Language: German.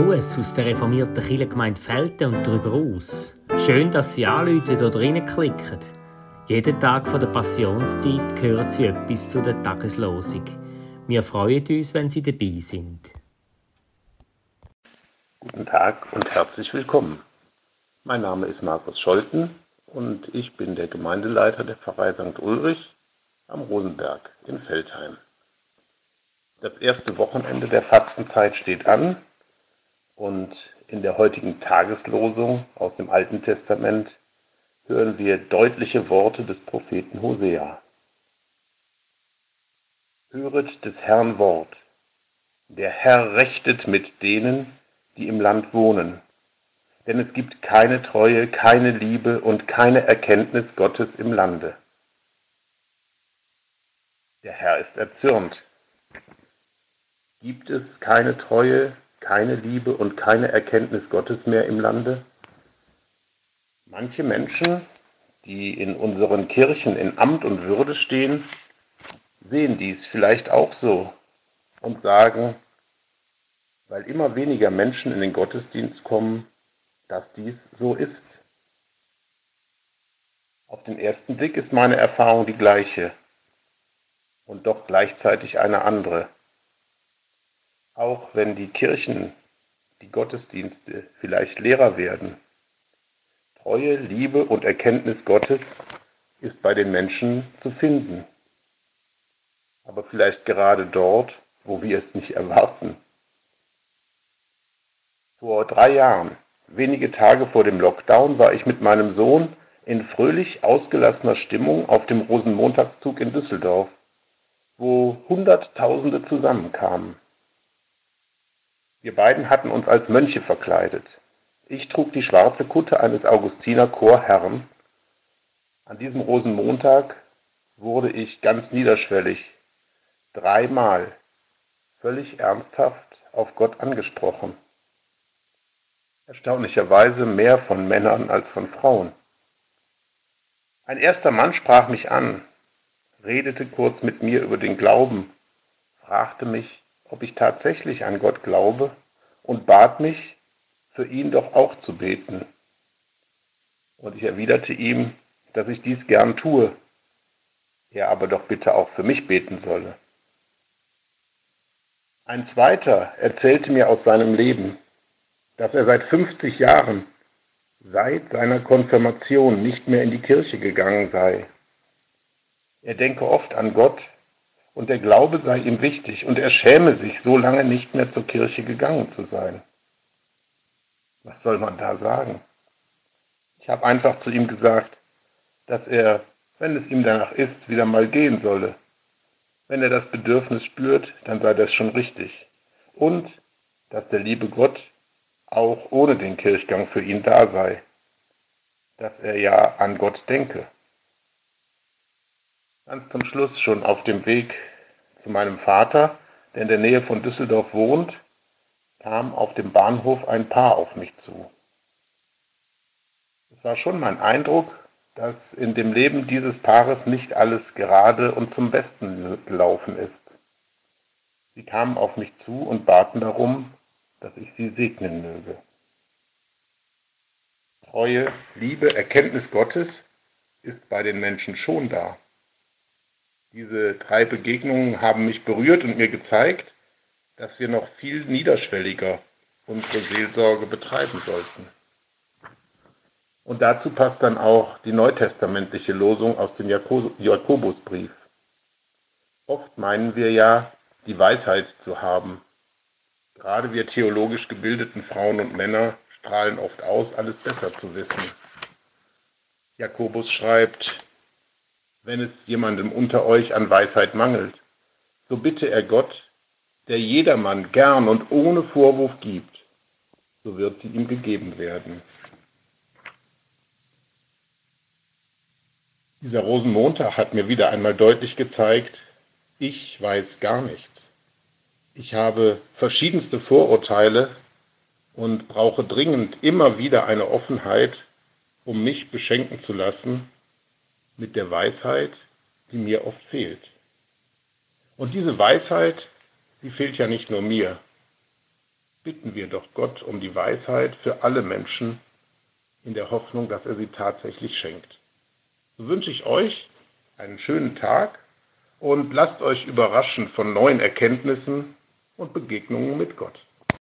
Gruß aus der reformierten Kirchengemeinde Felten und darüber aus. Schön, dass Sie anrufen oder reinklicken. Jeden Tag von der Passionszeit hören Sie etwas zu der Tageslosung. Wir freuen uns, wenn Sie dabei sind. Guten Tag und herzlich willkommen. Mein Name ist Markus Scholten und ich bin der Gemeindeleiter der Pfarrei St. Ulrich am Rosenberg in Feldheim. Das erste Wochenende der Fastenzeit steht an und in der heutigen Tageslosung aus dem Alten Testament hören wir deutliche Worte des Propheten Hosea. Höret des Herrn Wort. Der Herr rechtet mit denen, die im Land wohnen. Denn es gibt keine Treue, keine Liebe und keine Erkenntnis Gottes im Lande. Der Herr ist erzürnt. Gibt es keine Treue, keine Liebe und keine Erkenntnis Gottes mehr im Lande? Manche Menschen, die in unseren Kirchen in Amt und Würde stehen, sehen dies vielleicht auch so und sagen, weil immer weniger Menschen in den Gottesdienst kommen, dass dies so ist. Auf den ersten Blick ist meine Erfahrung die gleiche und doch gleichzeitig eine andere. Auch wenn die Kirchen, die Gottesdienste vielleicht leerer werden, Treue, Liebe und Erkenntnis Gottes ist bei den Menschen zu finden. Aber vielleicht gerade dort, wo wir es nicht erwarten. Vor drei Jahren, wenige Tage vor dem Lockdown, war ich mit meinem Sohn in fröhlich ausgelassener Stimmung auf dem Rosenmontagszug in Düsseldorf, wo Hunderttausende zusammenkamen. Wir beiden hatten uns als Mönche verkleidet. Ich trug die schwarze Kutte eines Augustiner Chorherrn. An diesem Rosenmontag wurde ich ganz niederschwellig, dreimal, völlig ernsthaft auf Gott angesprochen. Erstaunlicherweise mehr von Männern als von Frauen. Ein erster Mann sprach mich an, redete kurz mit mir über den Glauben, fragte mich, ob ich tatsächlich an Gott glaube und bat mich, für ihn doch auch zu beten. Und ich erwiderte ihm, dass ich dies gern tue, er aber doch bitte auch für mich beten solle. Ein zweiter erzählte mir aus seinem Leben, dass er seit 50 Jahren, seit seiner Konfirmation, nicht mehr in die Kirche gegangen sei. Er denke oft an Gott und der Glaube sei ihm wichtig und er schäme sich, so lange nicht mehr zur Kirche gegangen zu sein. Was soll man da sagen? Ich habe einfach zu ihm gesagt, dass er, wenn es ihm danach ist, wieder mal gehen solle. Wenn er das Bedürfnis spürt, dann sei das schon richtig. Und dass der liebe Gott auch ohne den Kirchgang für ihn da sei. Dass er ja an Gott denke. Ganz zum Schluss schon auf dem Weg zu meinem Vater, der in der Nähe von Düsseldorf wohnt, kam auf dem Bahnhof ein Paar auf mich zu. Es war schon mein Eindruck, dass in dem Leben dieses Paares nicht alles gerade und zum Besten gelaufen ist. Sie kamen auf mich zu und baten darum, dass ich sie segnen möge. Treue, Liebe, Erkenntnis Gottes ist bei den Menschen schon da. Diese drei Begegnungen haben mich berührt und mir gezeigt, dass wir noch viel niederschwelliger unsere Seelsorge betreiben sollten. Und dazu passt dann auch die neutestamentliche Losung aus dem Jakobusbrief. Oft meinen wir ja, die Weisheit zu haben. Gerade wir theologisch gebildeten Frauen und Männer strahlen oft aus, alles besser zu wissen. Jakobus schreibt, wenn es jemandem unter euch an Weisheit mangelt, so bitte er Gott, der jedermann gern und ohne Vorwurf gibt, so wird sie ihm gegeben werden. Dieser Rosenmontag hat mir wieder einmal deutlich gezeigt, ich weiß gar nichts. Ich habe verschiedenste Vorurteile und brauche dringend immer wieder eine Offenheit, um mich beschenken zu lassen mit der Weisheit, die mir oft fehlt. Und diese Weisheit, sie fehlt ja nicht nur mir. Bitten wir doch Gott um die Weisheit für alle Menschen in der Hoffnung, dass er sie tatsächlich schenkt. So wünsche ich euch einen schönen Tag und lasst euch überraschen von neuen Erkenntnissen und Begegnungen mit Gott.